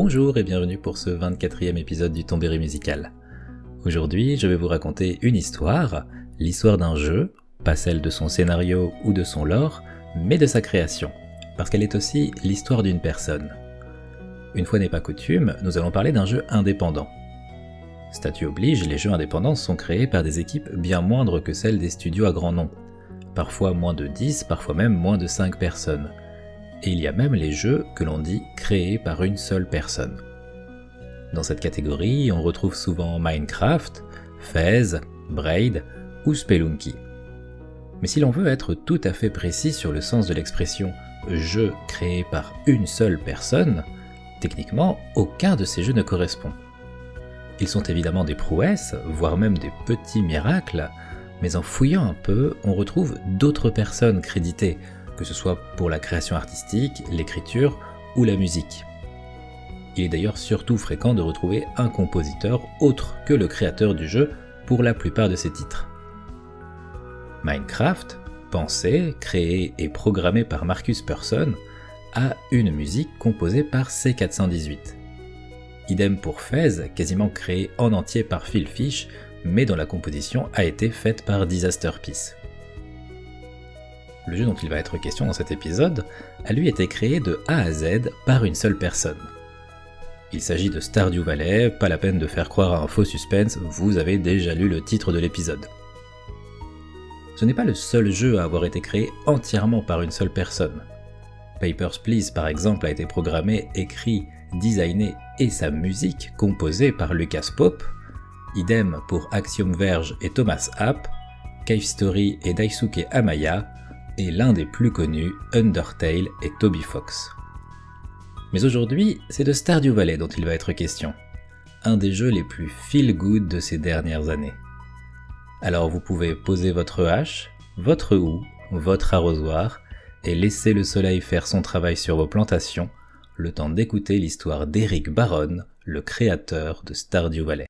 Bonjour et bienvenue pour ce 24e épisode du Tombéry musical. Aujourd'hui, je vais vous raconter une histoire, l'histoire d'un jeu, pas celle de son scénario ou de son lore, mais de sa création, parce qu'elle est aussi l'histoire d'une personne. Une fois n'est pas coutume, nous allons parler d'un jeu indépendant. Statut oblige, les jeux indépendants sont créés par des équipes bien moindres que celles des studios à grand nom, parfois moins de 10, parfois même moins de 5 personnes et il y a même les jeux que l'on dit créés par une seule personne. Dans cette catégorie, on retrouve souvent Minecraft, Fez, Braid ou Spelunky. Mais si l'on veut être tout à fait précis sur le sens de l'expression jeu créé par une seule personne, techniquement, aucun de ces jeux ne correspond. Ils sont évidemment des prouesses, voire même des petits miracles, mais en fouillant un peu, on retrouve d'autres personnes créditées, que ce soit pour la création artistique, l'écriture ou la musique. Il est d'ailleurs surtout fréquent de retrouver un compositeur autre que le créateur du jeu pour la plupart de ses titres. Minecraft, pensé, créé et programmé par Marcus Persson, a une musique composée par C418. Idem pour Fez, quasiment créé en entier par Phil Fish, mais dont la composition a été faite par Disaster Peace le jeu dont il va être question dans cet épisode, a lui été créé de A à Z par une seule personne. Il s'agit de Stardew Valley, pas la peine de faire croire à un faux suspense, vous avez déjà lu le titre de l'épisode. Ce n'est pas le seul jeu à avoir été créé entièrement par une seule personne. Papers, Please par exemple a été programmé, écrit, designé et sa musique composée par Lucas Pope, idem pour Axiom Verge et Thomas App, Cave Story et Daisuke Amaya, et l'un des plus connus, Undertale et Toby Fox. Mais aujourd'hui, c'est de Stardew Valley dont il va être question, un des jeux les plus feel-good de ces dernières années. Alors vous pouvez poser votre hache, votre houe, votre arrosoir, et laisser le soleil faire son travail sur vos plantations, le temps d'écouter l'histoire d'Eric Baron, le créateur de Stardew Valley.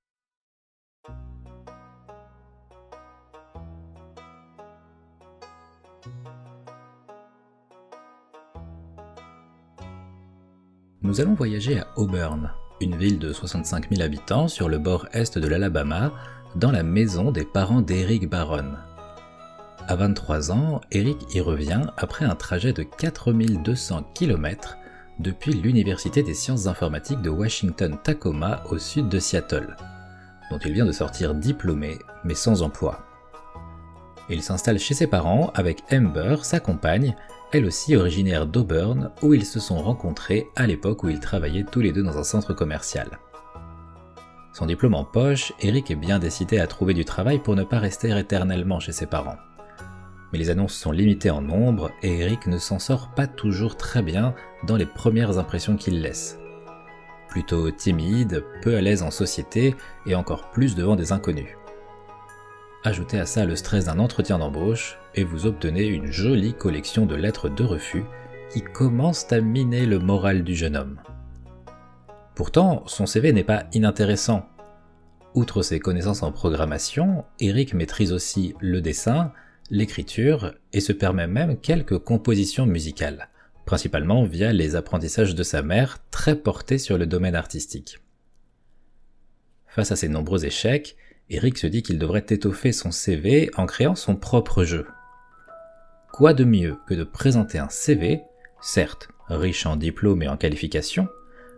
Nous allons voyager à Auburn, une ville de 65 000 habitants sur le bord est de l'Alabama, dans la maison des parents d'Eric Barron. À 23 ans, Eric y revient après un trajet de 4200 km depuis l'Université des sciences informatiques de Washington-Tacoma au sud de Seattle, dont il vient de sortir diplômé mais sans emploi. Il s'installe chez ses parents avec Amber, sa compagne, elle aussi originaire d'Auburn, où ils se sont rencontrés à l'époque où ils travaillaient tous les deux dans un centre commercial. Son diplôme en poche, Eric est bien décidé à trouver du travail pour ne pas rester éternellement chez ses parents. Mais les annonces sont limitées en nombre et Eric ne s'en sort pas toujours très bien dans les premières impressions qu'il laisse. Plutôt timide, peu à l'aise en société et encore plus devant des inconnus. Ajoutez à ça le stress d'un entretien d'embauche et vous obtenez une jolie collection de lettres de refus qui commencent à miner le moral du jeune homme. Pourtant, son CV n'est pas inintéressant. Outre ses connaissances en programmation, Eric maîtrise aussi le dessin, l'écriture et se permet même quelques compositions musicales, principalement via les apprentissages de sa mère très portés sur le domaine artistique. Face à ces nombreux échecs, Eric se dit qu'il devrait étoffer son CV en créant son propre jeu. Quoi de mieux que de présenter un CV, certes riche en diplômes et en qualifications,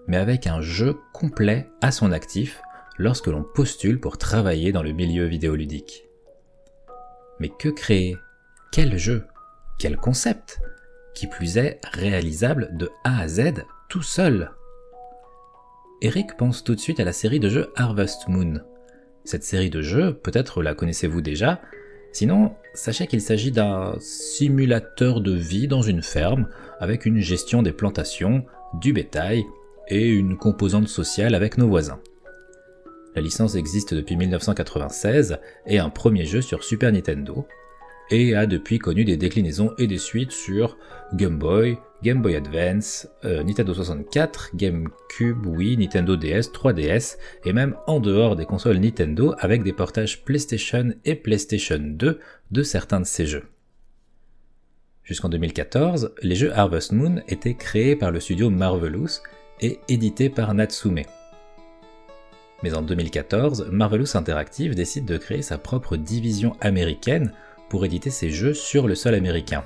mais avec un jeu complet à son actif lorsque l'on postule pour travailler dans le milieu vidéoludique. Mais que créer? Quel jeu? Quel concept? Qui plus est réalisable de A à Z tout seul? Eric pense tout de suite à la série de jeux Harvest Moon, cette série de jeux, peut-être la connaissez-vous déjà, sinon sachez qu'il s'agit d'un simulateur de vie dans une ferme avec une gestion des plantations, du bétail et une composante sociale avec nos voisins. La licence existe depuis 1996 et un premier jeu sur Super Nintendo, et a depuis connu des déclinaisons et des suites sur Game Boy, Game Boy Advance, euh, Nintendo 64, GameCube, Wii, Nintendo DS, 3DS, et même en dehors des consoles Nintendo avec des portages PlayStation et PlayStation 2 de certains de ces jeux. Jusqu'en 2014, les jeux Harvest Moon étaient créés par le studio Marvelous et édité par Natsume. Mais en 2014, Marvelous Interactive décide de créer sa propre division américaine pour éditer ses jeux sur le sol américain.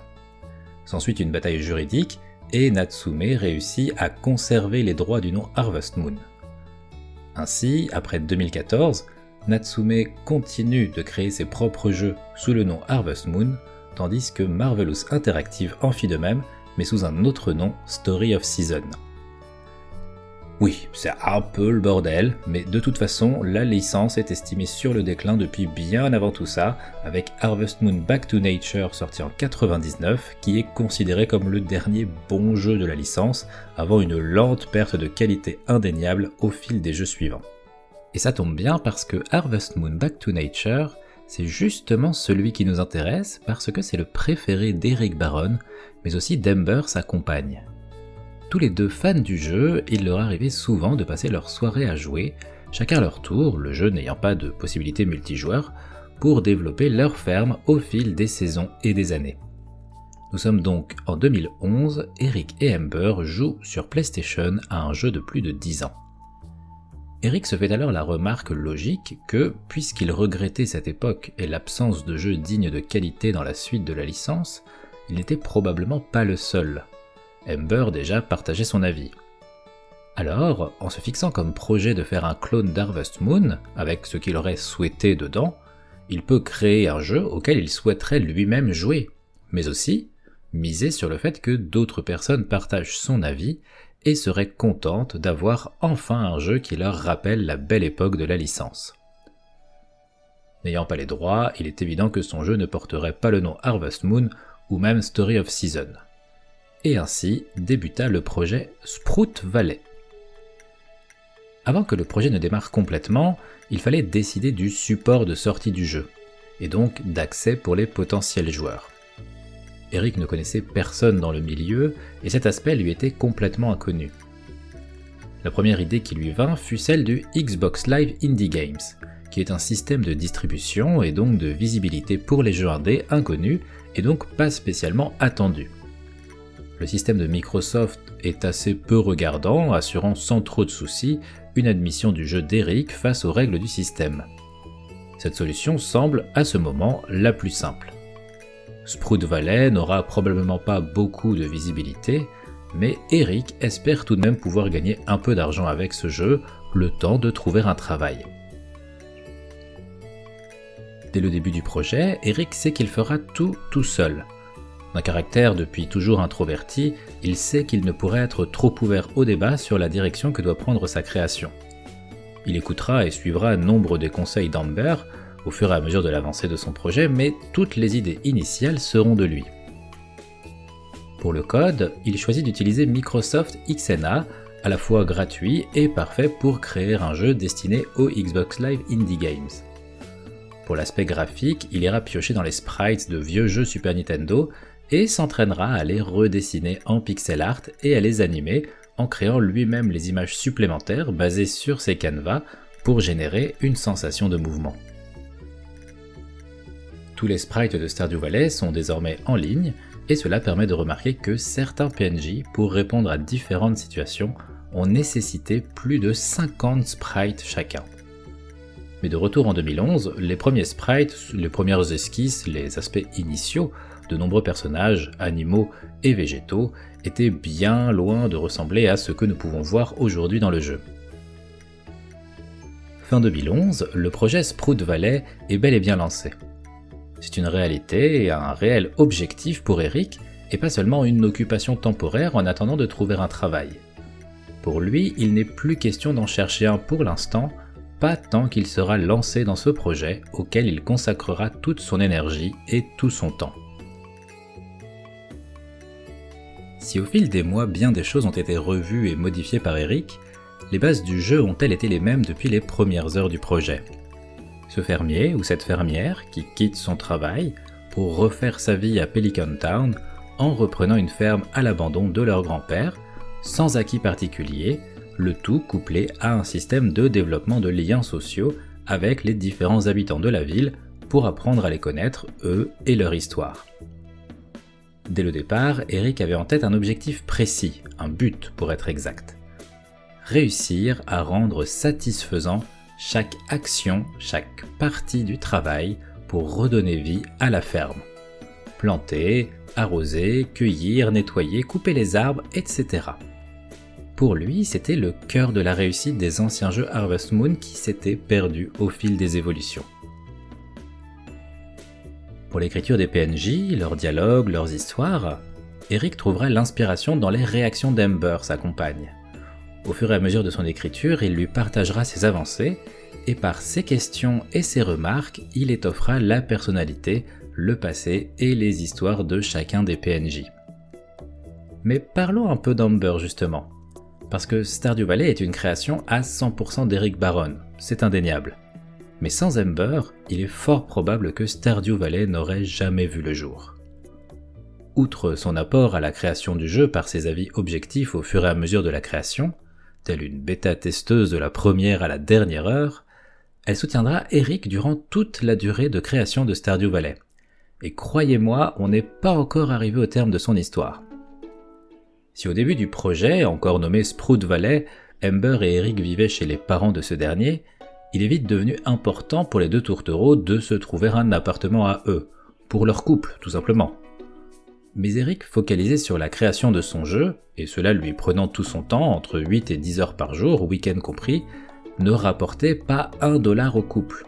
S'ensuit une bataille juridique et Natsume réussit à conserver les droits du nom Harvest Moon. Ainsi, après 2014, Natsume continue de créer ses propres jeux sous le nom Harvest Moon, tandis que Marvelous Interactive en fit de même, mais sous un autre nom, Story of Season. Oui, c'est un peu le bordel, mais de toute façon, la licence est estimée sur le déclin depuis bien avant tout ça, avec Harvest Moon Back to Nature sorti en 99, qui est considéré comme le dernier bon jeu de la licence, avant une lente perte de qualité indéniable au fil des jeux suivants. Et ça tombe bien parce que Harvest Moon Back to Nature, c'est justement celui qui nous intéresse parce que c'est le préféré d'Eric Baron, mais aussi d'Ember, sa compagne tous les deux fans du jeu, il leur arrivait souvent de passer leur soirée à jouer, chacun leur tour, le jeu n'ayant pas de possibilité multijoueur, pour développer leur ferme au fil des saisons et des années. Nous sommes donc en 2011, Eric et Amber jouent sur PlayStation à un jeu de plus de 10 ans. Eric se fait alors la remarque logique que, puisqu'il regrettait cette époque et l'absence de jeux dignes de qualité dans la suite de la licence, il n'était probablement pas le seul. Ember déjà partageait son avis. Alors, en se fixant comme projet de faire un clone d'Harvest Moon, avec ce qu'il aurait souhaité dedans, il peut créer un jeu auquel il souhaiterait lui-même jouer, mais aussi miser sur le fait que d'autres personnes partagent son avis et seraient contentes d'avoir enfin un jeu qui leur rappelle la belle époque de la licence. N'ayant pas les droits, il est évident que son jeu ne porterait pas le nom Harvest Moon ou même Story of Season et ainsi débuta le projet Sprout Valley. Avant que le projet ne démarre complètement, il fallait décider du support de sortie du jeu, et donc d'accès pour les potentiels joueurs. Eric ne connaissait personne dans le milieu, et cet aspect lui était complètement inconnu. La première idée qui lui vint fut celle du Xbox Live Indie Games, qui est un système de distribution et donc de visibilité pour les jeux indés inconnus et donc pas spécialement attendus le système de Microsoft est assez peu regardant, assurant sans trop de soucis une admission du jeu d'Eric face aux règles du système. Cette solution semble à ce moment la plus simple. Sprout Valley n'aura probablement pas beaucoup de visibilité, mais Eric espère tout de même pouvoir gagner un peu d'argent avec ce jeu, le temps de trouver un travail. Dès le début du projet, Eric sait qu'il fera tout tout seul, d'un caractère depuis toujours introverti, il sait qu'il ne pourrait être trop ouvert au débat sur la direction que doit prendre sa création. Il écoutera et suivra nombre des conseils d'Amber au fur et à mesure de l'avancée de son projet, mais toutes les idées initiales seront de lui. Pour le code, il choisit d'utiliser Microsoft XNA, à la fois gratuit et parfait pour créer un jeu destiné aux Xbox Live Indie Games. Pour l'aspect graphique, il ira piocher dans les sprites de vieux jeux Super Nintendo et s'entraînera à les redessiner en pixel art et à les animer en créant lui-même les images supplémentaires basées sur ces canevas pour générer une sensation de mouvement. Tous les sprites de Stardew Valley sont désormais en ligne et cela permet de remarquer que certains PNJ, pour répondre à différentes situations, ont nécessité plus de 50 sprites chacun. Mais de retour en 2011, les premiers sprites, les premières esquisses, les aspects initiaux de nombreux personnages, animaux et végétaux, étaient bien loin de ressembler à ce que nous pouvons voir aujourd'hui dans le jeu. Fin 2011, le projet Sprout Valley est bel et bien lancé. C'est une réalité et un réel objectif pour Eric, et pas seulement une occupation temporaire en attendant de trouver un travail. Pour lui, il n'est plus question d'en chercher un pour l'instant, pas tant qu'il sera lancé dans ce projet auquel il consacrera toute son énergie et tout son temps. Si au fil des mois bien des choses ont été revues et modifiées par Eric, les bases du jeu ont-elles été les mêmes depuis les premières heures du projet? Ce fermier ou cette fermière qui quitte son travail pour refaire sa vie à Pelican Town en reprenant une ferme à l'abandon de leur grand-père, sans acquis particulier, le tout couplé à un système de développement de liens sociaux avec les différents habitants de la ville pour apprendre à les connaître, eux et leur histoire. Dès le départ, Eric avait en tête un objectif précis, un but pour être exact. réussir à rendre satisfaisant chaque action, chaque partie du travail pour redonner vie à la ferme. Planter, arroser, cueillir, nettoyer, couper les arbres, etc. Pour lui, c'était le cœur de la réussite des anciens jeux Harvest Moon qui s'étaient perdus au fil des évolutions. Pour l'écriture des PNJ, leurs dialogues, leurs histoires, Eric trouvera l'inspiration dans les réactions d'Ember, sa compagne. Au fur et à mesure de son écriture, il lui partagera ses avancées, et par ses questions et ses remarques, il étoffera la personnalité, le passé et les histoires de chacun des PNJ. Mais parlons un peu d'Amber justement, parce que Stardew Valley est une création à 100% d'Eric Baron, c'est indéniable. Mais sans Ember, il est fort probable que Stardew Valley n'aurait jamais vu le jour. Outre son apport à la création du jeu par ses avis objectifs au fur et à mesure de la création, telle une bêta-testeuse de la première à la dernière heure, elle soutiendra Eric durant toute la durée de création de Stardew Valley. Et croyez-moi, on n'est pas encore arrivé au terme de son histoire. Si au début du projet, encore nommé Sprout Valley, Ember et Eric vivaient chez les parents de ce dernier, il est vite devenu important pour les deux tourtereaux de se trouver un appartement à eux, pour leur couple tout simplement. Mais Eric, focalisé sur la création de son jeu, et cela lui prenant tout son temps, entre 8 et 10 heures par jour, week-end compris, ne rapportait pas un dollar au couple.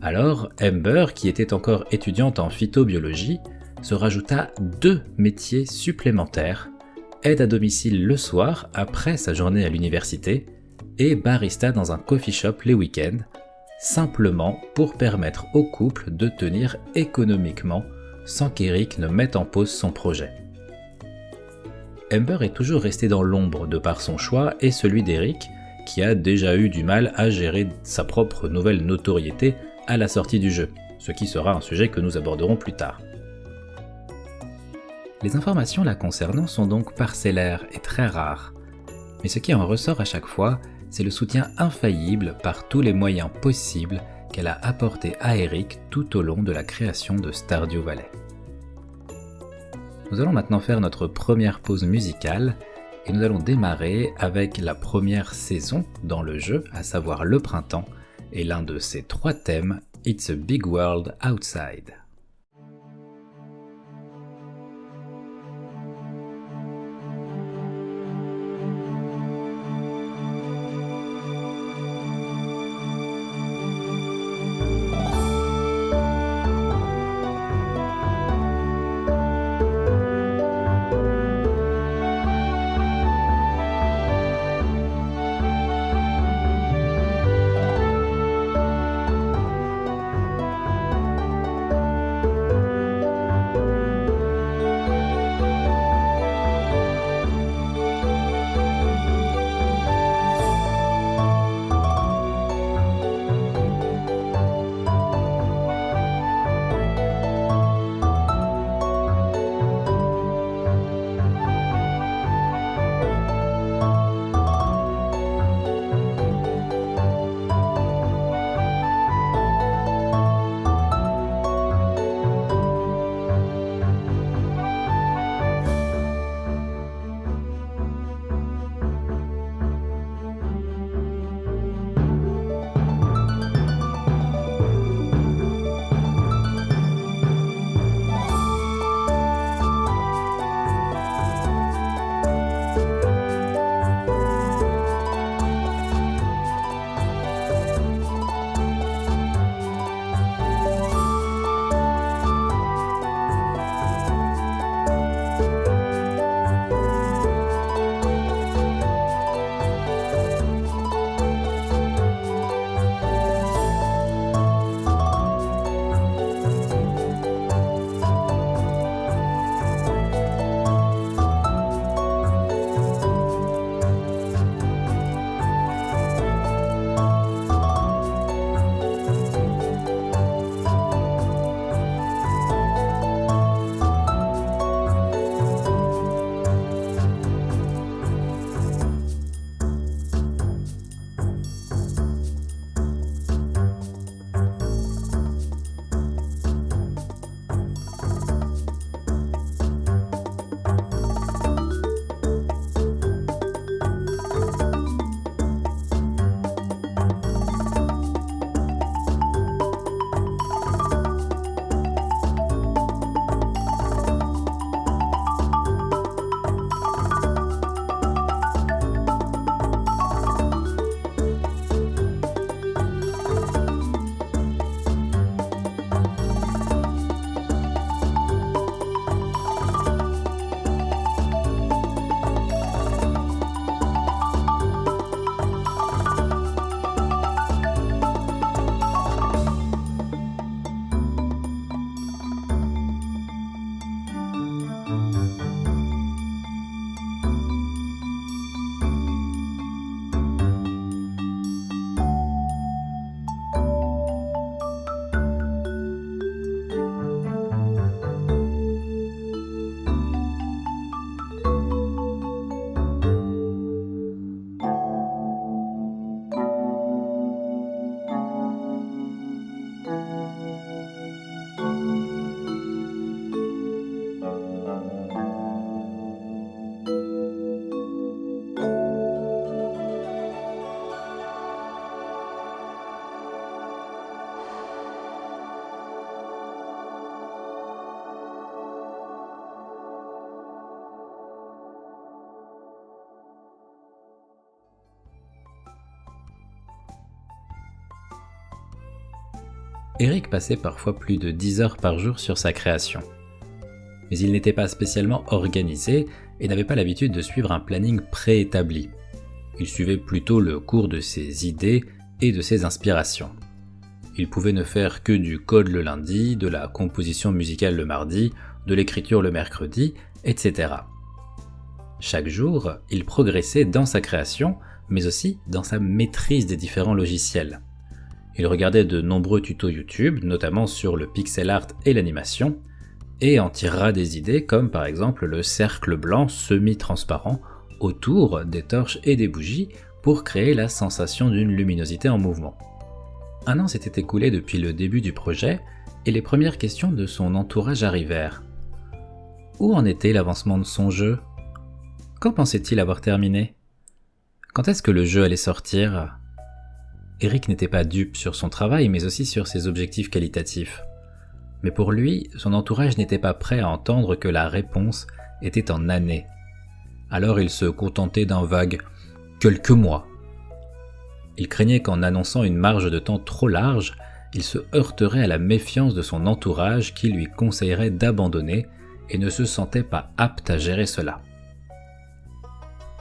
Alors, Amber, qui était encore étudiante en phytobiologie, se rajouta deux métiers supplémentaires, aide à domicile le soir après sa journée à l'université, et barista dans un coffee shop les week-ends, simplement pour permettre au couple de tenir économiquement sans qu'Eric ne mette en pause son projet. Amber est toujours restée dans l'ombre de par son choix et celui d'Eric, qui a déjà eu du mal à gérer sa propre nouvelle notoriété à la sortie du jeu, ce qui sera un sujet que nous aborderons plus tard. Les informations la concernant sont donc parcellaires et très rares, mais ce qui en ressort à chaque fois, c'est le soutien infaillible par tous les moyens possibles qu'elle a apporté à Eric tout au long de la création de Stardew Valley. Nous allons maintenant faire notre première pause musicale et nous allons démarrer avec la première saison dans le jeu, à savoir le printemps, et l'un de ses trois thèmes, It's a Big World Outside. Eric passait parfois plus de 10 heures par jour sur sa création. Mais il n'était pas spécialement organisé et n'avait pas l'habitude de suivre un planning préétabli. Il suivait plutôt le cours de ses idées et de ses inspirations. Il pouvait ne faire que du code le lundi, de la composition musicale le mardi, de l'écriture le mercredi, etc. Chaque jour, il progressait dans sa création, mais aussi dans sa maîtrise des différents logiciels. Il regardait de nombreux tutos YouTube, notamment sur le pixel art et l'animation, et en tirera des idées comme par exemple le cercle blanc semi-transparent autour des torches et des bougies pour créer la sensation d'une luminosité en mouvement. Un an s'était écoulé depuis le début du projet et les premières questions de son entourage arrivèrent. Où en était l'avancement de son jeu? Quand pensait-il avoir terminé? Quand est-ce que le jeu allait sortir? Eric n'était pas dupe sur son travail mais aussi sur ses objectifs qualitatifs. Mais pour lui, son entourage n'était pas prêt à entendre que la réponse était en années. Alors il se contentait d'un vague quelques mois. Il craignait qu'en annonçant une marge de temps trop large, il se heurterait à la méfiance de son entourage qui lui conseillerait d'abandonner et ne se sentait pas apte à gérer cela.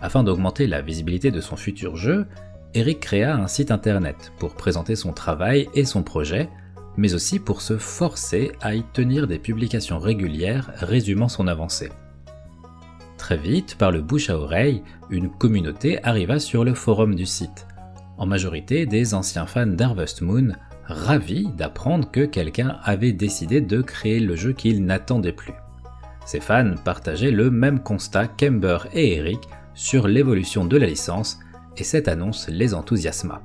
Afin d'augmenter la visibilité de son futur jeu, Eric créa un site internet pour présenter son travail et son projet, mais aussi pour se forcer à y tenir des publications régulières résumant son avancée. Très vite, par le bouche à oreille, une communauté arriva sur le forum du site, en majorité des anciens fans d'Harvest Moon, ravis d'apprendre que quelqu'un avait décidé de créer le jeu qu'ils n'attendaient plus. Ces fans partageaient le même constat qu'Ember et Eric sur l'évolution de la licence, et cette annonce les enthousiasma.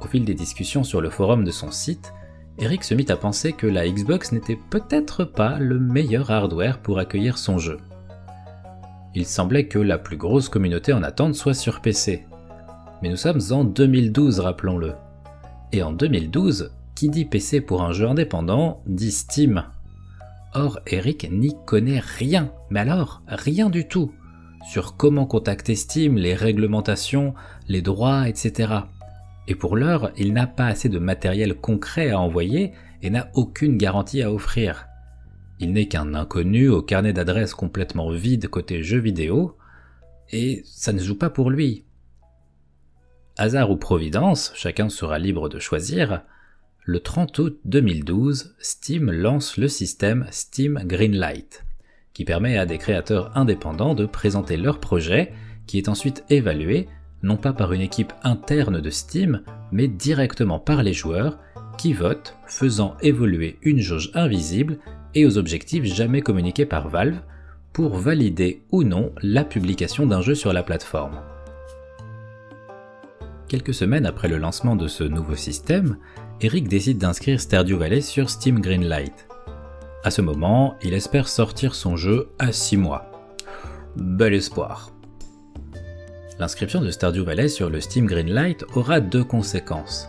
Au fil des discussions sur le forum de son site, Eric se mit à penser que la Xbox n'était peut-être pas le meilleur hardware pour accueillir son jeu. Il semblait que la plus grosse communauté en attente soit sur PC. Mais nous sommes en 2012, rappelons-le. Et en 2012, qui dit PC pour un jeu indépendant dit Steam. Or, Eric n'y connaît rien, mais alors rien du tout, sur comment contacter Steam, les réglementations, les droits, etc et pour l'heure, il n'a pas assez de matériel concret à envoyer et n'a aucune garantie à offrir. Il n'est qu'un inconnu au carnet d'adresses complètement vide côté jeux vidéo, et ça ne joue pas pour lui. Hasard ou providence, chacun sera libre de choisir, le 30 août 2012, Steam lance le système Steam Greenlight, qui permet à des créateurs indépendants de présenter leur projet, qui est ensuite évalué non pas par une équipe interne de Steam, mais directement par les joueurs qui votent, faisant évoluer une jauge invisible et aux objectifs jamais communiqués par Valve pour valider ou non la publication d'un jeu sur la plateforme. Quelques semaines après le lancement de ce nouveau système, Eric décide d'inscrire Stardew Valley sur Steam Greenlight. À ce moment, il espère sortir son jeu à 6 mois. Bel espoir. L'inscription de Stardew Valley sur le Steam Greenlight aura deux conséquences.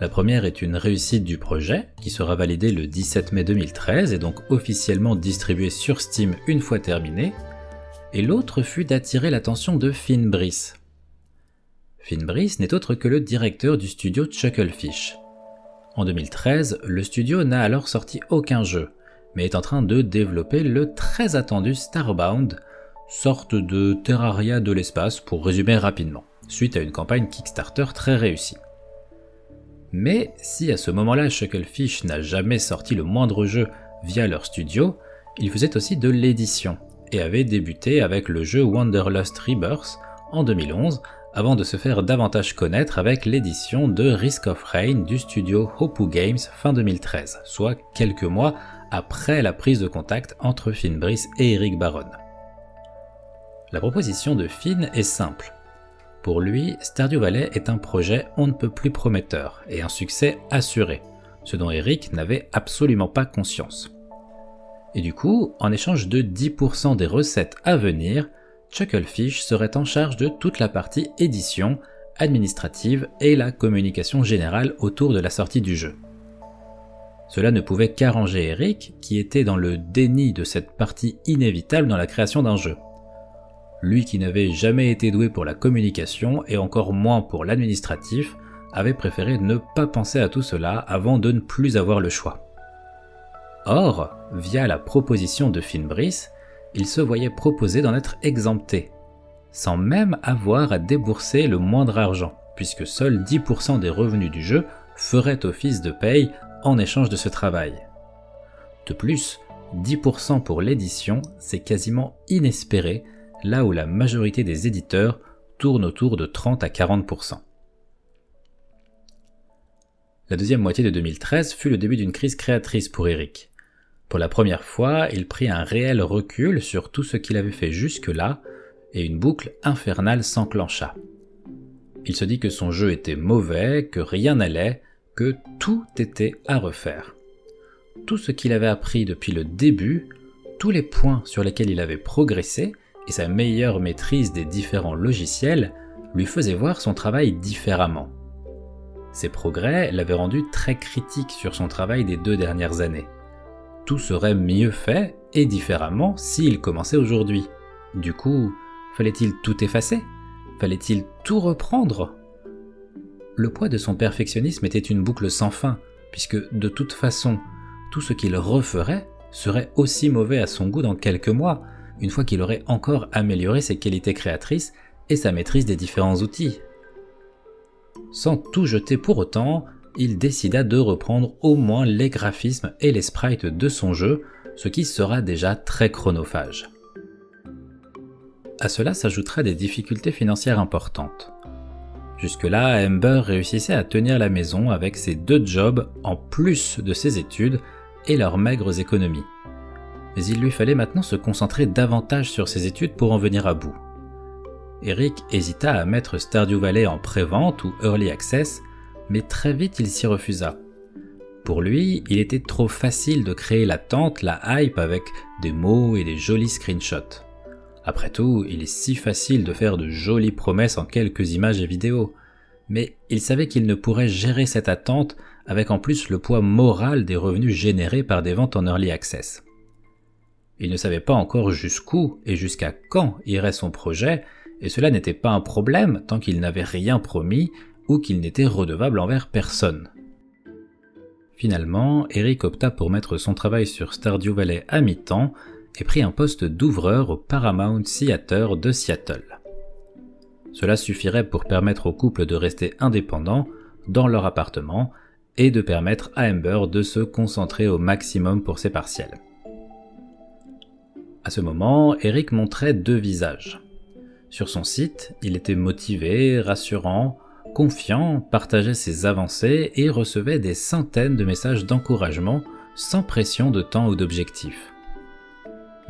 La première est une réussite du projet, qui sera validé le 17 mai 2013 et donc officiellement distribué sur Steam une fois terminé, et l'autre fut d'attirer l'attention de Finn Brice. Finn Brice n'est autre que le directeur du studio Chucklefish. En 2013, le studio n'a alors sorti aucun jeu, mais est en train de développer le très attendu Starbound, sorte de Terraria de l'espace pour résumer rapidement, suite à une campagne Kickstarter très réussie. Mais si à ce moment-là Shucklefish n'a jamais sorti le moindre jeu via leur studio, ils faisaient aussi de l'édition et avaient débuté avec le jeu Wanderlust Rebirth en 2011 avant de se faire davantage connaître avec l'édition de Risk of Rain du studio Hopu Games fin 2013, soit quelques mois après la prise de contact entre Finn Brice et Eric Baron. La proposition de Finn est simple. Pour lui, Stardew Valley est un projet on ne peut plus prometteur et un succès assuré, ce dont Eric n'avait absolument pas conscience. Et du coup, en échange de 10% des recettes à venir, Chucklefish serait en charge de toute la partie édition, administrative et la communication générale autour de la sortie du jeu. Cela ne pouvait qu'arranger Eric, qui était dans le déni de cette partie inévitable dans la création d'un jeu lui qui n'avait jamais été doué pour la communication et encore moins pour l'administratif, avait préféré ne pas penser à tout cela avant de ne plus avoir le choix. Or, via la proposition de Finbris, il se voyait proposer d'en être exempté, sans même avoir à débourser le moindre argent, puisque seuls 10% des revenus du jeu feraient office de paye en échange de ce travail. De plus, 10% pour l'édition, c'est quasiment inespéré, là où la majorité des éditeurs tournent autour de 30 à 40%. La deuxième moitié de 2013 fut le début d'une crise créatrice pour Eric. Pour la première fois, il prit un réel recul sur tout ce qu'il avait fait jusque-là, et une boucle infernale s'enclencha. Il se dit que son jeu était mauvais, que rien n'allait, que tout était à refaire tout ce qu'il avait appris depuis le début, tous les points sur lesquels il avait progressé et sa meilleure maîtrise des différents logiciels lui faisaient voir son travail différemment. Ces progrès l'avaient rendu très critique sur son travail des deux dernières années. Tout serait mieux fait et différemment s'il commençait aujourd'hui. Du coup, fallait-il tout effacer? Fallait-il tout reprendre? Le poids de son perfectionnisme était une boucle sans fin, puisque de toute façon, tout ce qu'il referait serait aussi mauvais à son goût dans quelques mois, une fois qu'il aurait encore amélioré ses qualités créatrices et sa maîtrise des différents outils. Sans tout jeter pour autant, il décida de reprendre au moins les graphismes et les sprites de son jeu, ce qui sera déjà très chronophage. À cela s'ajouteraient des difficultés financières importantes. Jusque-là, Ember réussissait à tenir la maison avec ses deux jobs en plus de ses études et leurs maigres économies. Mais il lui fallait maintenant se concentrer davantage sur ses études pour en venir à bout. Eric hésita à mettre Stardew Valley en pré-vente ou early access, mais très vite il s'y refusa. Pour lui, il était trop facile de créer l'attente, la hype avec des mots et des jolis screenshots. Après tout, il est si facile de faire de jolies promesses en quelques images et vidéos. Mais il savait qu'il ne pourrait gérer cette attente avec en plus le poids moral des revenus générés par des ventes en early access. Il ne savait pas encore jusqu'où et jusqu'à quand irait son projet, et cela n'était pas un problème tant qu'il n'avait rien promis ou qu'il n'était redevable envers personne. Finalement, Eric opta pour mettre son travail sur Stardew Valley à mi-temps et prit un poste d'ouvreur au Paramount Theater de Seattle. Cela suffirait pour permettre au couple de rester indépendants dans leur appartement et de permettre à Ember de se concentrer au maximum pour ses partiels. À ce moment, Eric montrait deux visages. Sur son site, il était motivé, rassurant, confiant, partageait ses avancées et recevait des centaines de messages d'encouragement sans pression de temps ou d'objectif.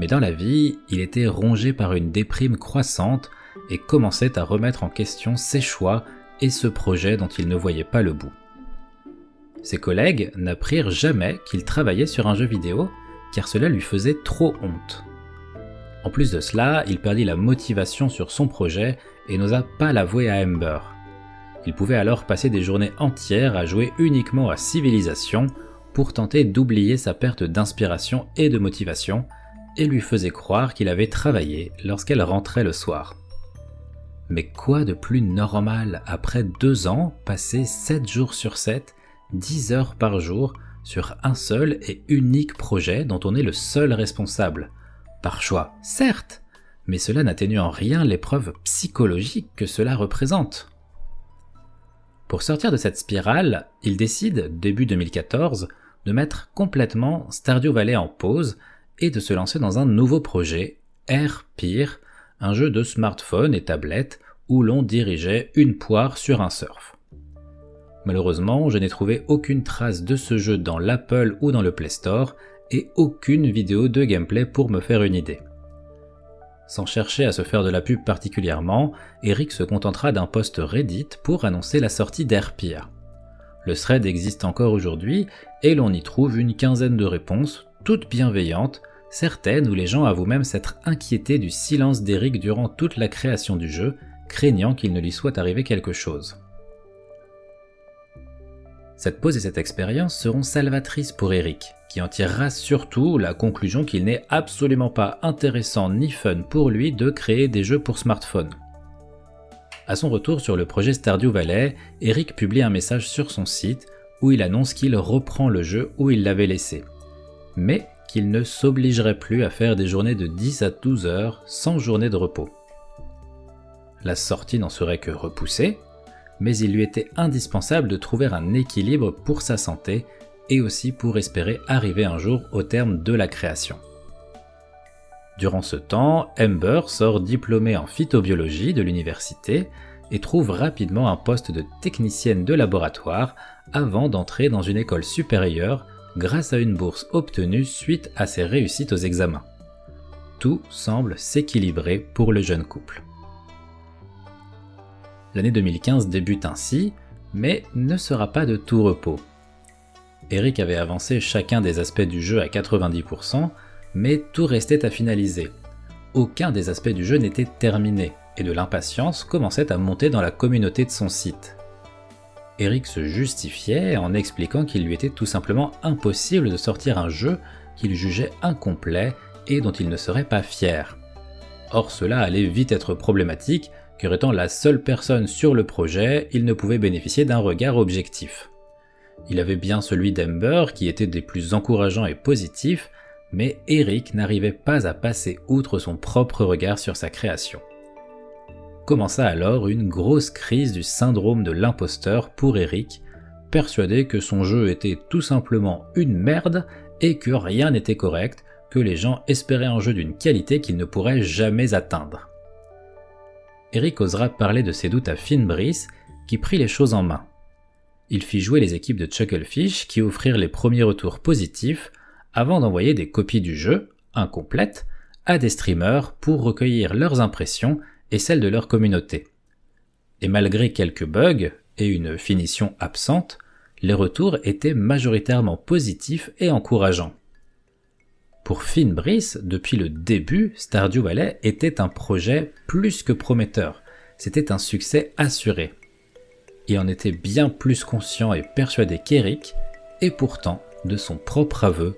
Mais dans la vie, il était rongé par une déprime croissante et commençait à remettre en question ses choix et ce projet dont il ne voyait pas le bout. Ses collègues n'apprirent jamais qu'il travaillait sur un jeu vidéo, car cela lui faisait trop honte. En plus de cela, il perdit la motivation sur son projet et n'osa pas l'avouer à Ember. Il pouvait alors passer des journées entières à jouer uniquement à Civilisation pour tenter d'oublier sa perte d'inspiration et de motivation, et lui faisait croire qu'il avait travaillé lorsqu'elle rentrait le soir. Mais quoi de plus normal après deux ans passés 7 jours sur 7 10 heures par jour sur un seul et unique projet dont on est le seul responsable? Par choix, certes, mais cela n'atténue en rien l'épreuve psychologique que cela représente. Pour sortir de cette spirale, il décide, début 2014, de mettre complètement Stardew Valley en pause et de se lancer dans un nouveau projet, Air Peer, un jeu de smartphone et tablette où l'on dirigeait une poire sur un surf. Malheureusement, je n'ai trouvé aucune trace de ce jeu dans l'Apple ou dans le Play Store, et aucune vidéo de gameplay pour me faire une idée. Sans chercher à se faire de la pub particulièrement, Eric se contentera d'un post Reddit pour annoncer la sortie d'Airpeer. Le thread existe encore aujourd'hui et l'on y trouve une quinzaine de réponses, toutes bienveillantes, certaines où les gens avouent même s'être inquiétés du silence d'Eric durant toute la création du jeu, craignant qu'il ne lui soit arrivé quelque chose. Cette pause et cette expérience seront salvatrices pour Eric, qui en tirera surtout la conclusion qu'il n'est absolument pas intéressant ni fun pour lui de créer des jeux pour smartphone. À son retour sur le projet Stardew Valley, Eric publie un message sur son site où il annonce qu'il reprend le jeu où il l'avait laissé, mais qu'il ne s'obligerait plus à faire des journées de 10 à 12 heures sans journée de repos. La sortie n'en serait que repoussée, mais il lui était indispensable de trouver un équilibre pour sa santé et aussi pour espérer arriver un jour au terme de la création. Durant ce temps, Ember sort diplômée en phytobiologie de l'université et trouve rapidement un poste de technicienne de laboratoire avant d'entrer dans une école supérieure grâce à une bourse obtenue suite à ses réussites aux examens. Tout semble s'équilibrer pour le jeune couple. L'année 2015 débute ainsi, mais ne sera pas de tout repos. Eric avait avancé chacun des aspects du jeu à 90%, mais tout restait à finaliser. Aucun des aspects du jeu n'était terminé, et de l'impatience commençait à monter dans la communauté de son site. Eric se justifiait en expliquant qu'il lui était tout simplement impossible de sortir un jeu qu'il jugeait incomplet et dont il ne serait pas fier. Or cela allait vite être problématique, car étant la seule personne sur le projet, il ne pouvait bénéficier d'un regard objectif. Il avait bien celui d'Ember qui était des plus encourageants et positifs, mais Eric n'arrivait pas à passer outre son propre regard sur sa création commença alors une grosse crise du syndrome de l'imposteur pour Eric, persuadé que son jeu était tout simplement une merde et que rien n'était correct, que les gens espéraient un jeu d'une qualité qu'ils ne pourraient jamais atteindre. Eric osera parler de ses doutes à Finn Brice, qui prit les choses en main. Il fit jouer les équipes de Chucklefish qui offrirent les premiers retours positifs avant d'envoyer des copies du jeu, incomplètes, à des streamers pour recueillir leurs impressions et celle de leur communauté. Et malgré quelques bugs et une finition absente, les retours étaient majoritairement positifs et encourageants. Pour Finn Brice, depuis le début, Stardew Valley était un projet plus que prometteur. C'était un succès assuré. Il en était bien plus conscient et persuadé qu'Eric, et pourtant, de son propre aveu,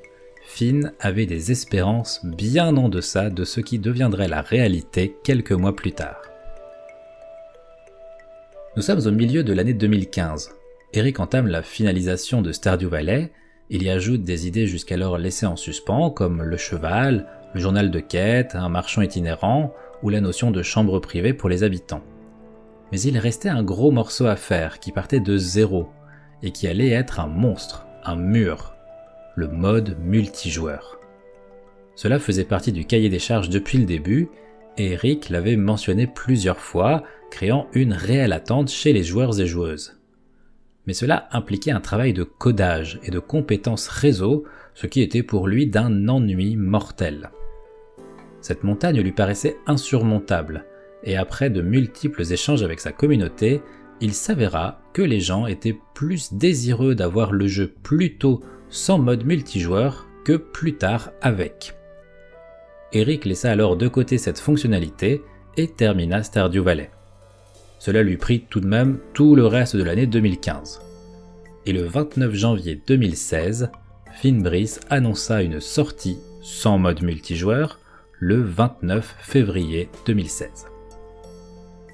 Finn avait des espérances bien en deçà de ce qui deviendrait la réalité quelques mois plus tard. Nous sommes au milieu de l'année 2015. Eric entame la finalisation de Stardew Valley, il y ajoute des idées jusqu'alors laissées en suspens comme le cheval, le journal de quête, un marchand itinérant ou la notion de chambre privée pour les habitants. Mais il restait un gros morceau à faire qui partait de zéro et qui allait être un monstre, un mur, le mode multijoueur. Cela faisait partie du cahier des charges depuis le début, et Eric l'avait mentionné plusieurs fois, créant une réelle attente chez les joueurs et joueuses. Mais cela impliquait un travail de codage et de compétences réseau, ce qui était pour lui d'un ennui mortel. Cette montagne lui paraissait insurmontable, et après de multiples échanges avec sa communauté, il s'avéra que les gens étaient plus désireux d'avoir le jeu plus tôt sans mode multijoueur que plus tard avec. Eric laissa alors de côté cette fonctionnalité et termina Stardew Valley. Cela lui prit tout de même tout le reste de l'année 2015. Et le 29 janvier 2016, Finbrice annonça une sortie sans mode multijoueur le 29 février 2016.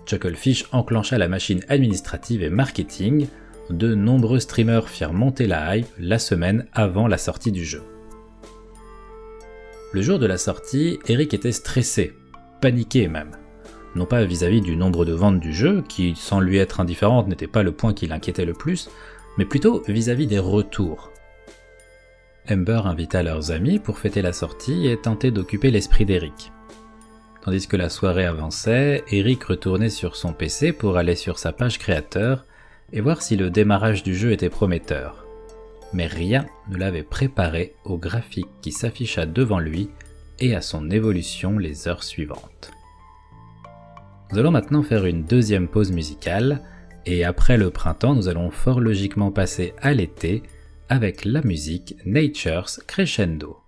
Chucklefish enclencha la machine administrative et marketing de nombreux streamers firent monter la hype la semaine avant la sortie du jeu. Le jour de la sortie, Eric était stressé, paniqué même. Non pas vis-à-vis du nombre de ventes du jeu, qui sans lui être indifférente n'était pas le point qui l'inquiétait le plus, mais plutôt vis-à-vis -vis des retours. Ember invita leurs amis pour fêter la sortie et tenter d'occuper l'esprit d'Eric. Tandis que la soirée avançait, Eric retournait sur son PC pour aller sur sa page créateur et voir si le démarrage du jeu était prometteur. Mais rien ne l'avait préparé au graphique qui s'afficha devant lui et à son évolution les heures suivantes. Nous allons maintenant faire une deuxième pause musicale, et après le printemps, nous allons fort logiquement passer à l'été avec la musique Nature's Crescendo.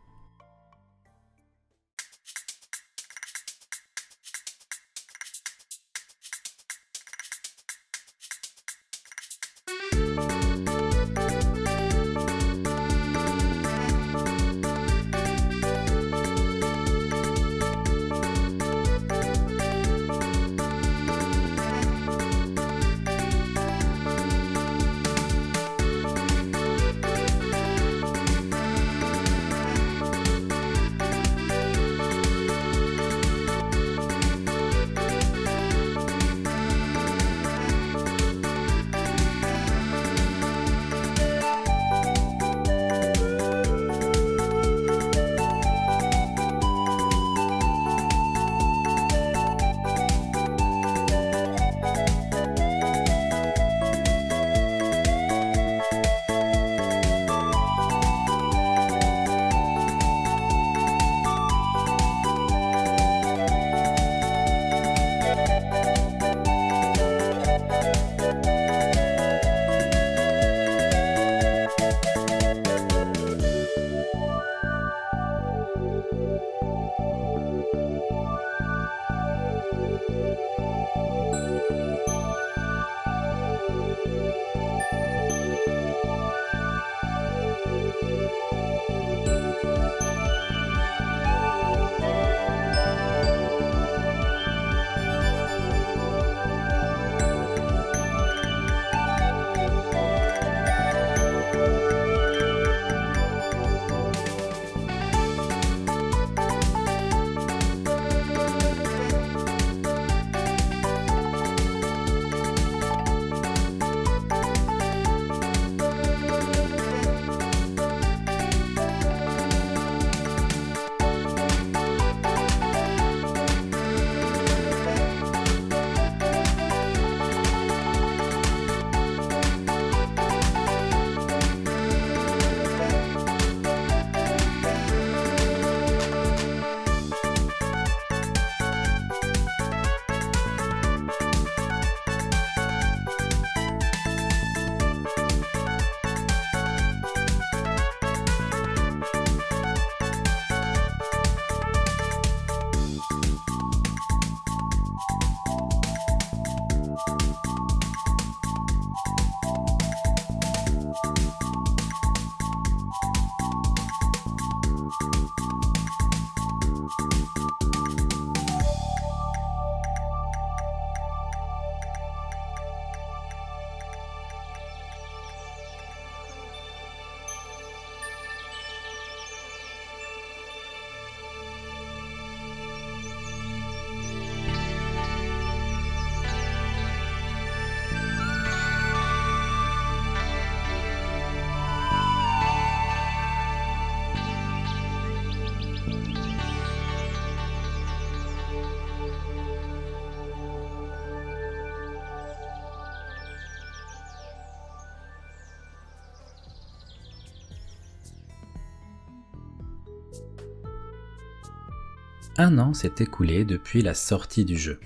Un an s'est écoulé depuis la sortie du jeu.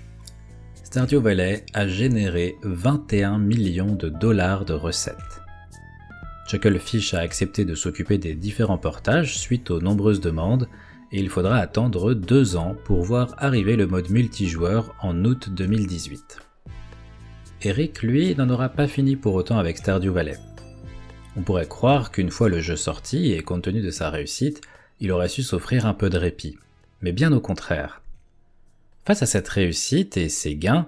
Stardew Valley a généré 21 millions de dollars de recettes. Chucklefish a accepté de s'occuper des différents portages suite aux nombreuses demandes et il faudra attendre deux ans pour voir arriver le mode multijoueur en août 2018. Eric, lui, n'en aura pas fini pour autant avec Stardew Valley. On pourrait croire qu'une fois le jeu sorti et compte tenu de sa réussite, il aurait su s'offrir un peu de répit. Mais bien au contraire. Face à cette réussite et ses gains,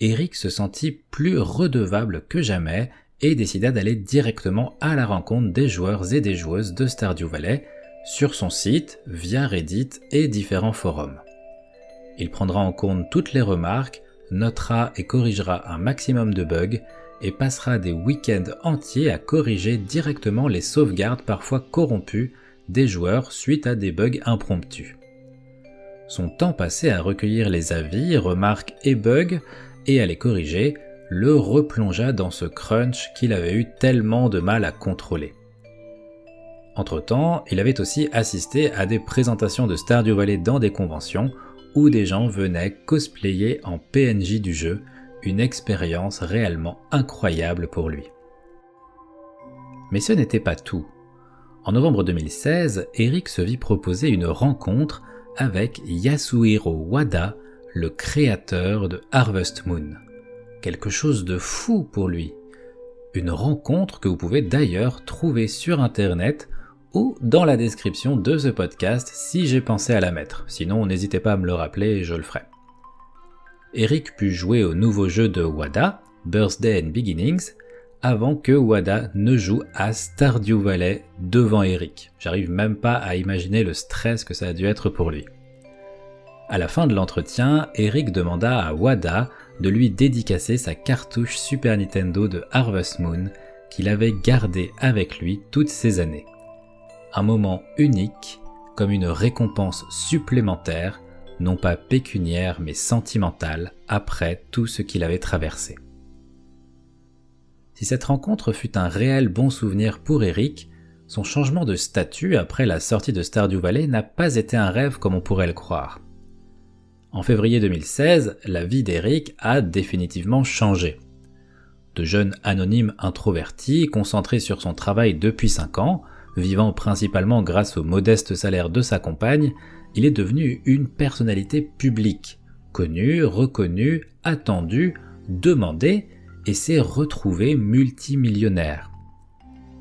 Eric se sentit plus redevable que jamais et décida d'aller directement à la rencontre des joueurs et des joueuses de Stardew Valley sur son site, via Reddit et différents forums. Il prendra en compte toutes les remarques, notera et corrigera un maximum de bugs et passera des week-ends entiers à corriger directement les sauvegardes parfois corrompues des joueurs suite à des bugs impromptus. Son temps passé à recueillir les avis, remarques et bugs et à les corriger le replongea dans ce crunch qu'il avait eu tellement de mal à contrôler. Entre-temps, il avait aussi assisté à des présentations de Stardew Valley dans des conventions où des gens venaient cosplayer en PNJ du jeu, une expérience réellement incroyable pour lui. Mais ce n'était pas tout. En novembre 2016, Eric se vit proposer une rencontre avec Yasuhiro Wada, le créateur de Harvest Moon quelque chose de fou pour lui. Une rencontre que vous pouvez d'ailleurs trouver sur internet ou dans la description de ce podcast si j'ai pensé à la mettre. Sinon, n'hésitez pas à me le rappeler et je le ferai. Eric put jouer au nouveau jeu de Wada, Birthday and Beginnings, avant que Wada ne joue à Stardew Valley devant Eric. J'arrive même pas à imaginer le stress que ça a dû être pour lui. À la fin de l'entretien, Eric demanda à Wada de lui dédicacer sa cartouche Super Nintendo de Harvest Moon qu'il avait gardée avec lui toutes ces années. Un moment unique, comme une récompense supplémentaire, non pas pécuniaire mais sentimentale, après tout ce qu'il avait traversé. Si cette rencontre fut un réel bon souvenir pour Eric, son changement de statut après la sortie de Stardew Valley n'a pas été un rêve comme on pourrait le croire. En février 2016, la vie d'Eric a définitivement changé. De jeune anonyme introverti, concentré sur son travail depuis 5 ans, vivant principalement grâce au modeste salaire de sa compagne, il est devenu une personnalité publique, connue, reconnue, attendue, demandée, et s'est retrouvé multimillionnaire.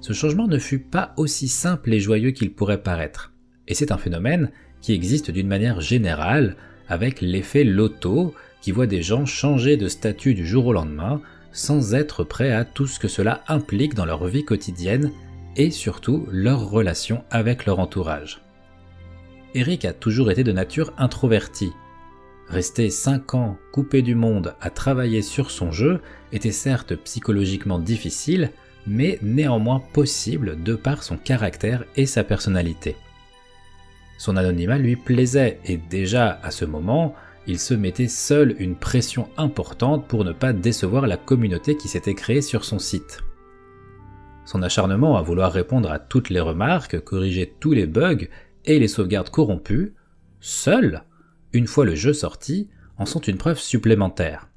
Ce changement ne fut pas aussi simple et joyeux qu'il pourrait paraître, et c'est un phénomène qui existe d'une manière générale avec l'effet loto qui voit des gens changer de statut du jour au lendemain sans être prêts à tout ce que cela implique dans leur vie quotidienne et surtout leur relation avec leur entourage. Eric a toujours été de nature introvertie. Rester 5 ans coupé du monde à travailler sur son jeu était certes psychologiquement difficile, mais néanmoins possible de par son caractère et sa personnalité. Son anonymat lui plaisait et déjà à ce moment, il se mettait seul une pression importante pour ne pas décevoir la communauté qui s'était créée sur son site. Son acharnement à vouloir répondre à toutes les remarques, corriger tous les bugs et les sauvegardes corrompues, seul, une fois le jeu sorti, en sont une preuve supplémentaire.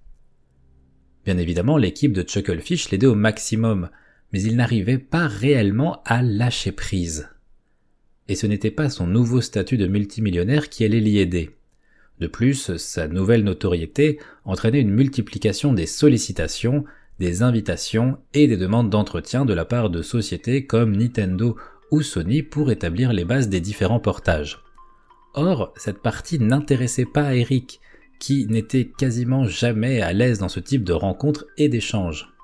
Bien évidemment, l'équipe de Chucklefish l'aidait au maximum, mais il n'arrivait pas réellement à lâcher prise et ce n'était pas son nouveau statut de multimillionnaire qui allait l'y aider. De plus, sa nouvelle notoriété entraînait une multiplication des sollicitations, des invitations et des demandes d'entretien de la part de sociétés comme Nintendo ou Sony pour établir les bases des différents portages. Or, cette partie n'intéressait pas Eric, qui n'était quasiment jamais à l'aise dans ce type de rencontres et d'échanges.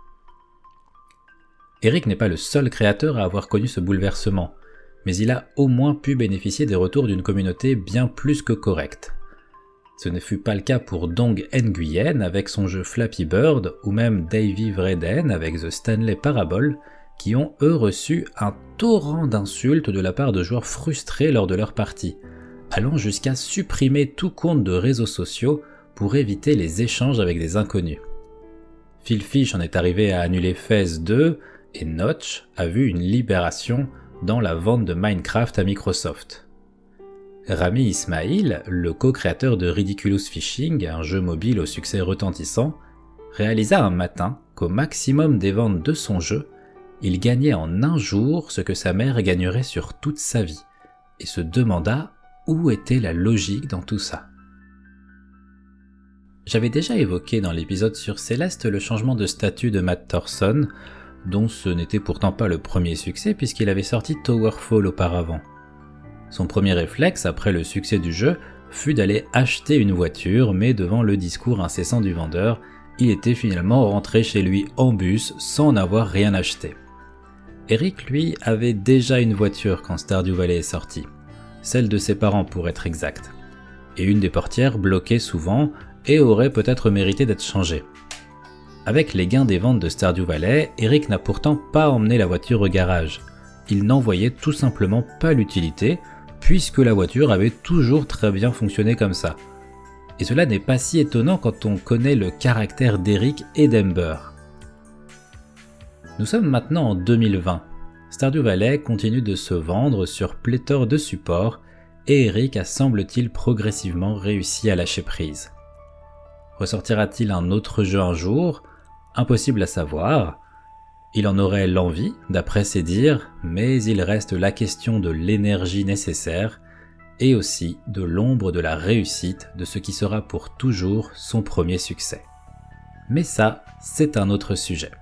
Eric n'est pas le seul créateur à avoir connu ce bouleversement mais il a au moins pu bénéficier des retours d'une communauté bien plus que correcte. Ce ne fut pas le cas pour Dong Nguyen avec son jeu Flappy Bird ou même Davy Vreden avec The Stanley Parable, qui ont eux reçu un torrent d'insultes de la part de joueurs frustrés lors de leur partie, allant jusqu'à supprimer tout compte de réseaux sociaux pour éviter les échanges avec des inconnus. Phil Fish en est arrivé à annuler Phase 2 et Notch a vu une libération dans la vente de Minecraft à Microsoft. Rami Ismail, le co-créateur de Ridiculous Fishing, un jeu mobile au succès retentissant, réalisa un matin qu'au maximum des ventes de son jeu, il gagnait en un jour ce que sa mère gagnerait sur toute sa vie, et se demanda où était la logique dans tout ça. J'avais déjà évoqué dans l'épisode sur Céleste le changement de statut de Matt Thorson, dont ce n'était pourtant pas le premier succès puisqu'il avait sorti Towerfall auparavant. Son premier réflexe après le succès du jeu fut d'aller acheter une voiture, mais devant le discours incessant du vendeur, il était finalement rentré chez lui en bus sans n'avoir rien acheté. Eric, lui, avait déjà une voiture quand Stardew Valley est sorti, celle de ses parents pour être exact, et une des portières bloquait souvent et aurait peut-être mérité d'être changée. Avec les gains des ventes de Stardew Valley, Eric n'a pourtant pas emmené la voiture au garage. Il n'en voyait tout simplement pas l'utilité, puisque la voiture avait toujours très bien fonctionné comme ça. Et cela n'est pas si étonnant quand on connaît le caractère d'Eric et d'Ember. Nous sommes maintenant en 2020. Stardew Valley continue de se vendre sur pléthore de supports et Eric a semble-t-il progressivement réussi à lâcher prise. Ressortira-t-il un autre jeu un jour? Impossible à savoir. Il en aurait l'envie, d'après ses dires, mais il reste la question de l'énergie nécessaire et aussi de l'ombre de la réussite de ce qui sera pour toujours son premier succès. Mais ça, c'est un autre sujet.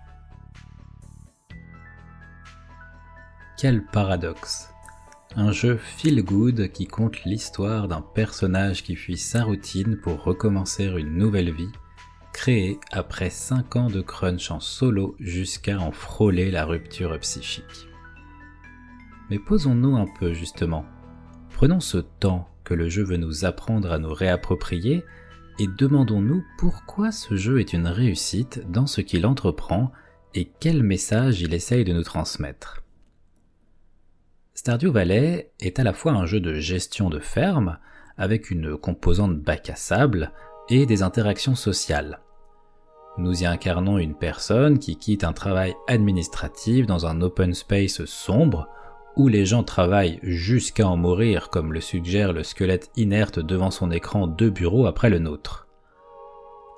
Quel paradoxe un jeu feel good qui conte l'histoire d'un personnage qui fuit sa routine pour recommencer une nouvelle vie créé après 5 ans de crunch en solo jusqu'à en frôler la rupture psychique. Mais posons-nous un peu justement. Prenons ce temps que le jeu veut nous apprendre à nous réapproprier et demandons-nous pourquoi ce jeu est une réussite dans ce qu'il entreprend et quel message il essaye de nous transmettre. Stardew Valley est à la fois un jeu de gestion de ferme, avec une composante bac à sable, et des interactions sociales. Nous y incarnons une personne qui quitte un travail administratif dans un open space sombre où les gens travaillent jusqu'à en mourir comme le suggère le squelette inerte devant son écran de bureau après le nôtre.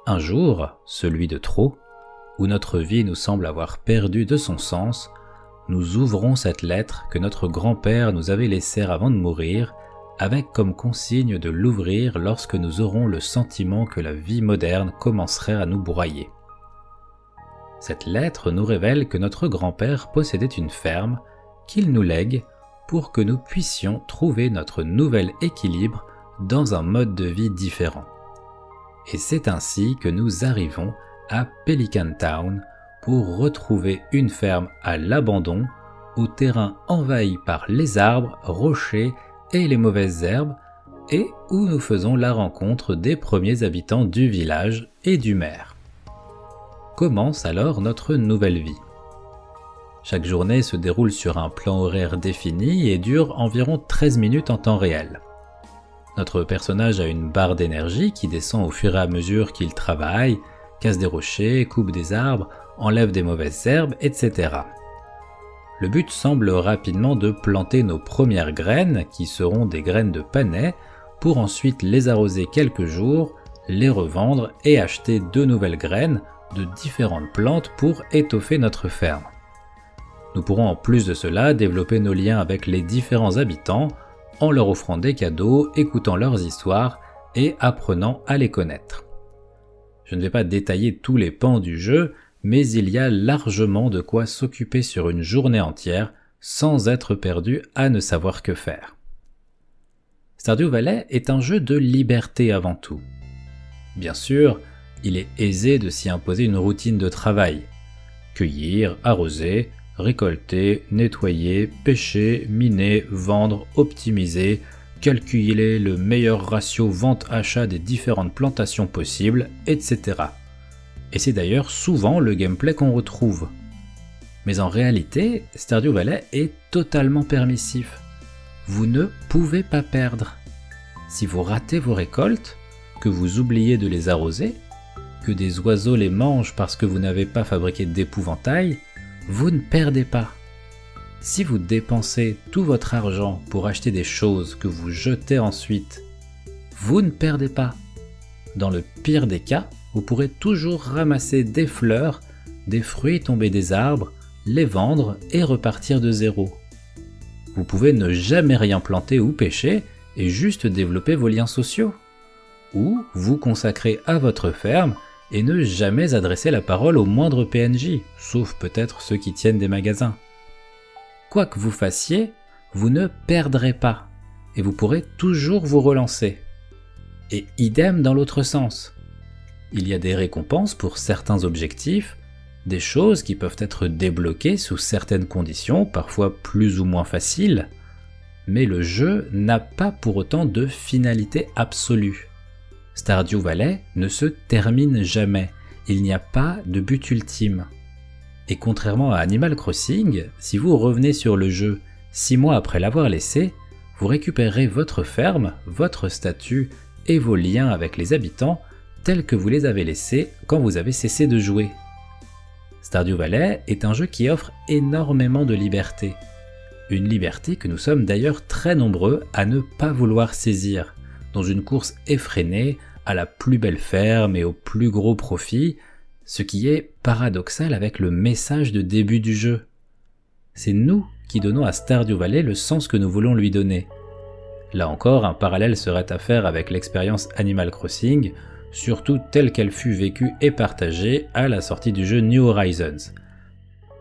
Un jour, celui de trop, où notre vie nous semble avoir perdu de son sens, nous ouvrons cette lettre que notre grand-père nous avait laissée avant de mourir avec comme consigne de l'ouvrir lorsque nous aurons le sentiment que la vie moderne commencerait à nous broyer. Cette lettre nous révèle que notre grand-père possédait une ferme qu'il nous lègue pour que nous puissions trouver notre nouvel équilibre dans un mode de vie différent. Et c'est ainsi que nous arrivons à Pelican Town pour retrouver une ferme à l'abandon, au terrain envahi par les arbres, rochers et les mauvaises herbes, et où nous faisons la rencontre des premiers habitants du village et du maire. Commence alors notre nouvelle vie. Chaque journée se déroule sur un plan horaire défini et dure environ 13 minutes en temps réel. Notre personnage a une barre d'énergie qui descend au fur et à mesure qu'il travaille, casse des rochers, coupe des arbres, enlève des mauvaises herbes, etc le but semble rapidement de planter nos premières graines, qui seront des graines de panais, pour ensuite les arroser quelques jours, les revendre et acheter de nouvelles graines de différentes plantes pour étoffer notre ferme. Nous pourrons en plus de cela développer nos liens avec les différents habitants en leur offrant des cadeaux, écoutant leurs histoires et apprenant à les connaître. Je ne vais pas détailler tous les pans du jeu, mais il y a largement de quoi s'occuper sur une journée entière sans être perdu à ne savoir que faire. Stardew Valley est un jeu de liberté avant tout. Bien sûr, il est aisé de s'y imposer une routine de travail. Cueillir, arroser, récolter, nettoyer, pêcher, miner, vendre, optimiser, calculer le meilleur ratio vente-achat des différentes plantations possibles, etc et c'est d'ailleurs souvent le gameplay qu'on retrouve. Mais en réalité, Stardew Valley est totalement permissif. Vous ne pouvez pas perdre. Si vous ratez vos récoltes, que vous oubliez de les arroser, que des oiseaux les mangent parce que vous n'avez pas fabriqué d'épouvantail, vous ne perdez pas. Si vous dépensez tout votre argent pour acheter des choses que vous jetez ensuite, vous ne perdez pas. Dans le pire des cas, vous pourrez toujours ramasser des fleurs, des fruits tombés des arbres, les vendre et repartir de zéro. Vous pouvez ne jamais rien planter ou pêcher et juste développer vos liens sociaux. Ou vous consacrer à votre ferme et ne jamais adresser la parole au moindre PNJ, sauf peut-être ceux qui tiennent des magasins. Quoi que vous fassiez, vous ne perdrez pas, et vous pourrez toujours vous relancer. Et idem dans l'autre sens. Il y a des récompenses pour certains objectifs, des choses qui peuvent être débloquées sous certaines conditions, parfois plus ou moins faciles, mais le jeu n'a pas pour autant de finalité absolue. Stardew Valley ne se termine jamais, il n'y a pas de but ultime. Et contrairement à Animal Crossing, si vous revenez sur le jeu 6 mois après l'avoir laissé, vous récupérez votre ferme, votre statut et vos liens avec les habitants tels que vous les avez laissés quand vous avez cessé de jouer. Stardew Valley est un jeu qui offre énormément de liberté. Une liberté que nous sommes d'ailleurs très nombreux à ne pas vouloir saisir dans une course effrénée à la plus belle ferme et au plus gros profit, ce qui est paradoxal avec le message de début du jeu. C'est nous qui donnons à Stardew Valley le sens que nous voulons lui donner. Là encore, un parallèle serait à faire avec l'expérience Animal Crossing, surtout telle qu'elle fut vécue et partagée à la sortie du jeu New Horizons.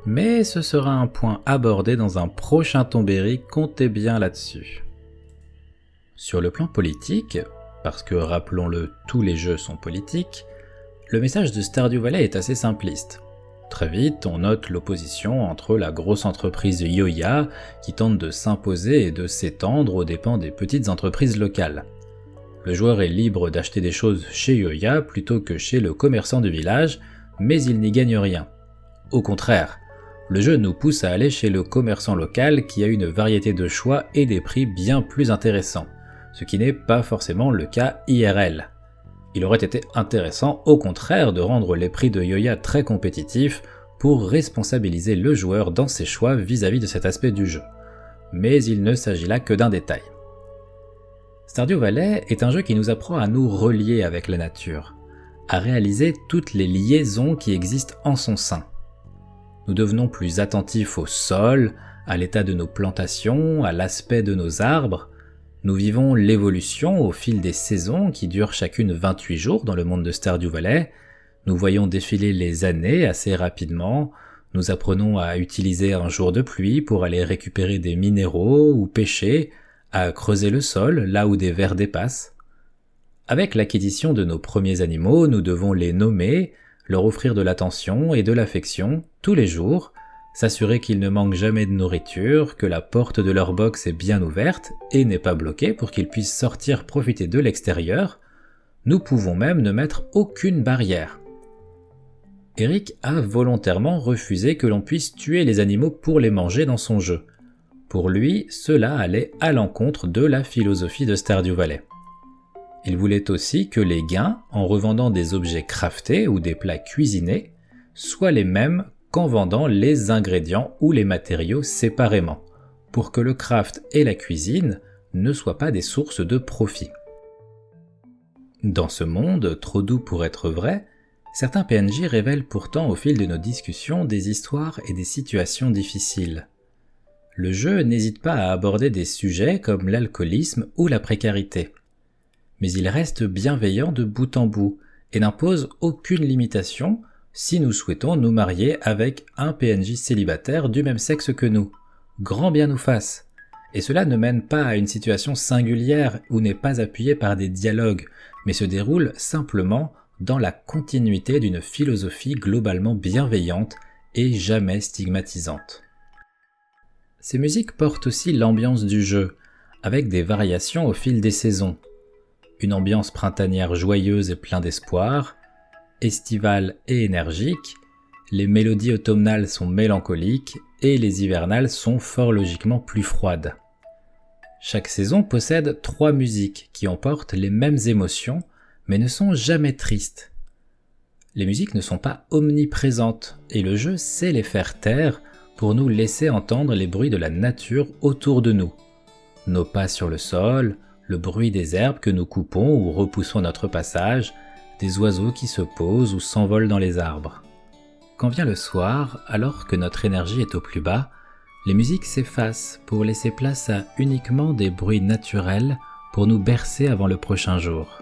Mais ce sera un point abordé dans un prochain tombéry, comptez bien là-dessus. Sur le plan politique, parce que rappelons-le, tous les jeux sont politiques, le message de Stardew Valley est assez simpliste. Très vite, on note l'opposition entre la grosse entreprise Yoya qui tente de s'imposer et de s'étendre aux dépens des petites entreprises locales. Le joueur est libre d'acheter des choses chez Yoya plutôt que chez le commerçant du village, mais il n'y gagne rien. Au contraire, le jeu nous pousse à aller chez le commerçant local qui a une variété de choix et des prix bien plus intéressants ce qui n'est pas forcément le cas IRL. Il aurait été intéressant au contraire de rendre les prix de Yoya très compétitifs pour responsabiliser le joueur dans ses choix vis-à-vis de cet aspect du jeu. Mais il ne s'agit là que d'un détail. Stardew Valley est un jeu qui nous apprend à nous relier avec la nature, à réaliser toutes les liaisons qui existent en son sein. Nous devenons plus attentifs au sol, à l'état de nos plantations, à l'aspect de nos arbres, nous vivons l'évolution au fil des saisons qui durent chacune 28 jours dans le monde de Stardew Valley. Nous voyons défiler les années assez rapidement. Nous apprenons à utiliser un jour de pluie pour aller récupérer des minéraux ou pêcher, à creuser le sol là où des vers dépassent. Avec l'acquisition de nos premiers animaux, nous devons les nommer, leur offrir de l'attention et de l'affection tous les jours, s'assurer qu'ils ne manquent jamais de nourriture, que la porte de leur box est bien ouverte et n'est pas bloquée pour qu'ils puissent sortir profiter de l'extérieur, nous pouvons même ne mettre aucune barrière. Eric a volontairement refusé que l'on puisse tuer les animaux pour les manger dans son jeu. Pour lui, cela allait à l'encontre de la philosophie de Stardew Valley. Il voulait aussi que les gains, en revendant des objets craftés ou des plats cuisinés, soient les mêmes en vendant les ingrédients ou les matériaux séparément, pour que le craft et la cuisine ne soient pas des sources de profit. Dans ce monde, trop doux pour être vrai, certains PNJ révèlent pourtant au fil de nos discussions des histoires et des situations difficiles. Le jeu n'hésite pas à aborder des sujets comme l'alcoolisme ou la précarité. Mais il reste bienveillant de bout en bout et n'impose aucune limitation si nous souhaitons nous marier avec un PNJ célibataire du même sexe que nous. Grand bien nous fasse. Et cela ne mène pas à une situation singulière ou n'est pas appuyé par des dialogues, mais se déroule simplement dans la continuité d'une philosophie globalement bienveillante et jamais stigmatisante. Ces musiques portent aussi l'ambiance du jeu, avec des variations au fil des saisons. Une ambiance printanière joyeuse et plein d'espoir, estivale et énergique, les mélodies automnales sont mélancoliques et les hivernales sont fort logiquement plus froides. Chaque saison possède trois musiques qui emportent les mêmes émotions mais ne sont jamais tristes. Les musiques ne sont pas omniprésentes et le jeu sait les faire taire pour nous laisser entendre les bruits de la nature autour de nous. Nos pas sur le sol, le bruit des herbes que nous coupons ou repoussons notre passage, des oiseaux qui se posent ou s'envolent dans les arbres. Quand vient le soir, alors que notre énergie est au plus bas, les musiques s'effacent pour laisser place à uniquement des bruits naturels pour nous bercer avant le prochain jour.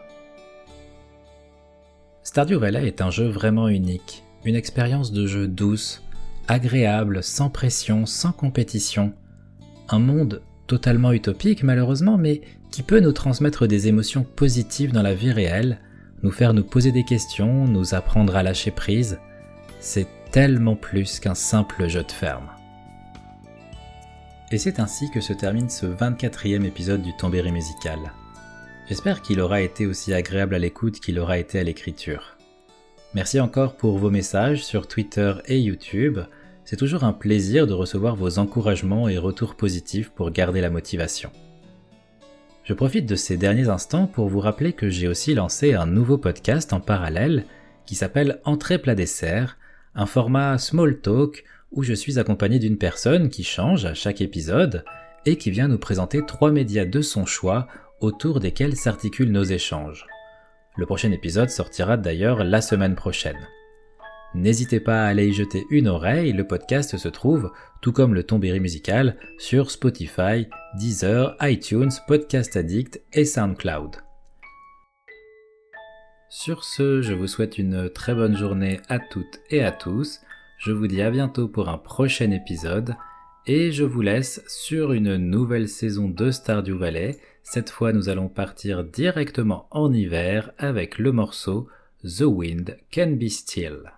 Stardew Valley est un jeu vraiment unique, une expérience de jeu douce, agréable, sans pression, sans compétition. Un monde totalement utopique malheureusement, mais qui peut nous transmettre des émotions positives dans la vie réelle, nous faire nous poser des questions, nous apprendre à lâcher prise. C'est tellement plus qu'un simple jeu de ferme. Et c'est ainsi que se termine ce 24e épisode du Tombéry musical. J'espère qu'il aura été aussi agréable à l'écoute qu'il aura été à l'écriture. Merci encore pour vos messages sur Twitter et YouTube. C'est toujours un plaisir de recevoir vos encouragements et retours positifs pour garder la motivation. Je profite de ces derniers instants pour vous rappeler que j'ai aussi lancé un nouveau podcast en parallèle qui s'appelle Entrée plat dessert, un format small talk où je suis accompagné d'une personne qui change à chaque épisode et qui vient nous présenter trois médias de son choix autour desquels s'articulent nos échanges. Le prochain épisode sortira d'ailleurs la semaine prochaine. N'hésitez pas à aller y jeter une oreille, le podcast se trouve, tout comme le tombéry musical, sur Spotify, Deezer, iTunes, Podcast Addict et SoundCloud. Sur ce, je vous souhaite une très bonne journée à toutes et à tous. Je vous dis à bientôt pour un prochain épisode et je vous laisse sur une nouvelle saison de Stardew Valley. Cette fois, nous allons partir directement en hiver avec le morceau The Wind Can Be Still.